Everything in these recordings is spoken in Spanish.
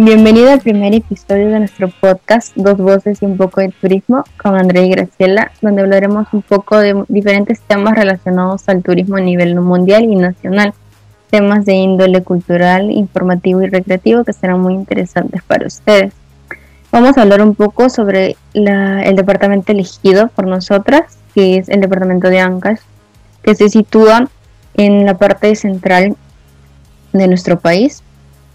Bienvenido al primer episodio de nuestro podcast Dos Voces y un poco de turismo con Andrea y Graciela, donde hablaremos un poco de diferentes temas relacionados al turismo a nivel mundial y nacional, temas de índole cultural, informativo y recreativo que serán muy interesantes para ustedes. Vamos a hablar un poco sobre el departamento elegido por nosotras, que es el departamento de Ancash, que se sitúa en la parte central de nuestro país,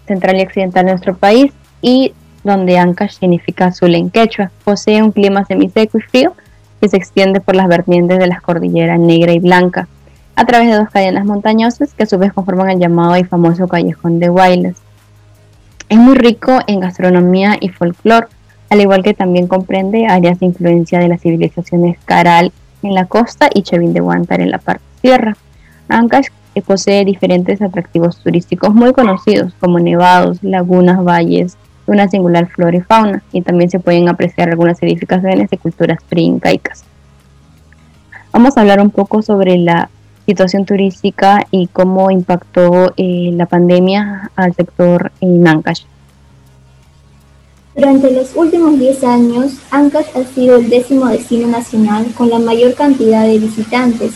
central y occidental de nuestro país y donde Ancash significa azul en quechua. Posee un clima semiseco y frío que se extiende por las vertientes de las cordilleras negra y blanca, a través de dos cadenas montañosas que a su vez conforman el llamado y famoso callejón de Guaylas. Es muy rico en gastronomía y folclore, al igual que también comprende áreas de influencia de las civilizaciones Caral en la costa y Chevín de Huántar en la parte sierra. Ancash que posee diferentes atractivos turísticos muy conocidos como nevados, lagunas, valles, una singular flora y fauna, y también se pueden apreciar algunas edificaciones de culturas pre-incaicas. Vamos a hablar un poco sobre la situación turística y cómo impactó eh, la pandemia al sector en Ancash. Durante los últimos 10 años, Ancash ha sido el décimo destino nacional con la mayor cantidad de visitantes,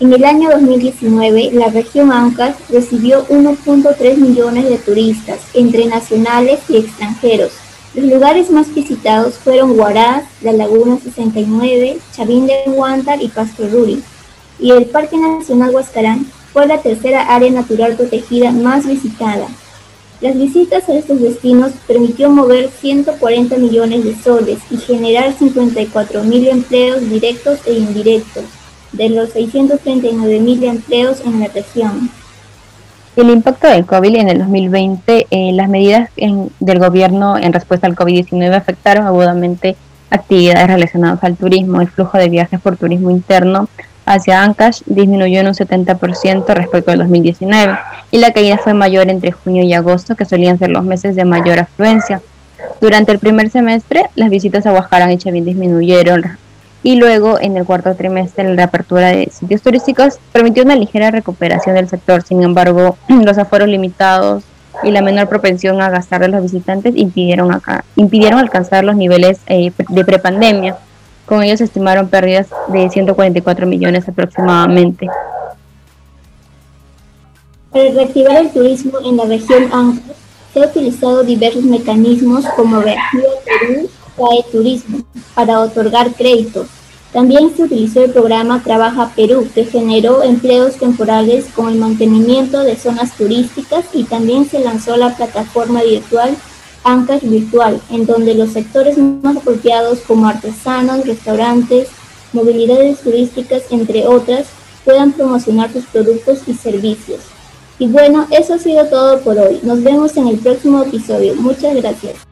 en el año 2019, la región Ancash recibió 1.3 millones de turistas, entre nacionales y extranjeros. Los lugares más visitados fueron Huaraz, la Laguna 69, Chavín de Huántar y Pasto Ruri. Y el Parque Nacional Huascarán fue la tercera área natural protegida más visitada. Las visitas a estos destinos permitió mover 140 millones de soles y generar 54 mil empleos directos e indirectos de los 639.000 empleos en la región. El impacto del COVID en el 2020, eh, las medidas del gobierno en respuesta al COVID-19 afectaron agudamente actividades relacionadas al turismo. El flujo de viajes por turismo interno hacia Ancash disminuyó en un 70% respecto al 2019 y la caída fue mayor entre junio y agosto, que solían ser los meses de mayor afluencia. Durante el primer semestre, las visitas a Huascarán y Chavín disminuyeron y luego en el cuarto trimestre la reapertura de sitios turísticos permitió una ligera recuperación del sector. Sin embargo, los aforos limitados y la menor propensión a gastar de los visitantes impidieron, acá, impidieron alcanzar los niveles eh, de prepandemia. Con ellos se estimaron pérdidas de 144 millones aproximadamente. Para reactivar el turismo en la región Ancash, se han utilizado diversos mecanismos como Reactiva Perú CAE Turismo para otorgar créditos. También se utilizó el programa Trabaja Perú, que generó empleos temporales con el mantenimiento de zonas turísticas y también se lanzó la plataforma virtual Ancash Virtual, en donde los sectores más apropiados como artesanos, restaurantes, movilidades turísticas, entre otras, puedan promocionar sus productos y servicios. Y bueno, eso ha sido todo por hoy. Nos vemos en el próximo episodio. Muchas gracias.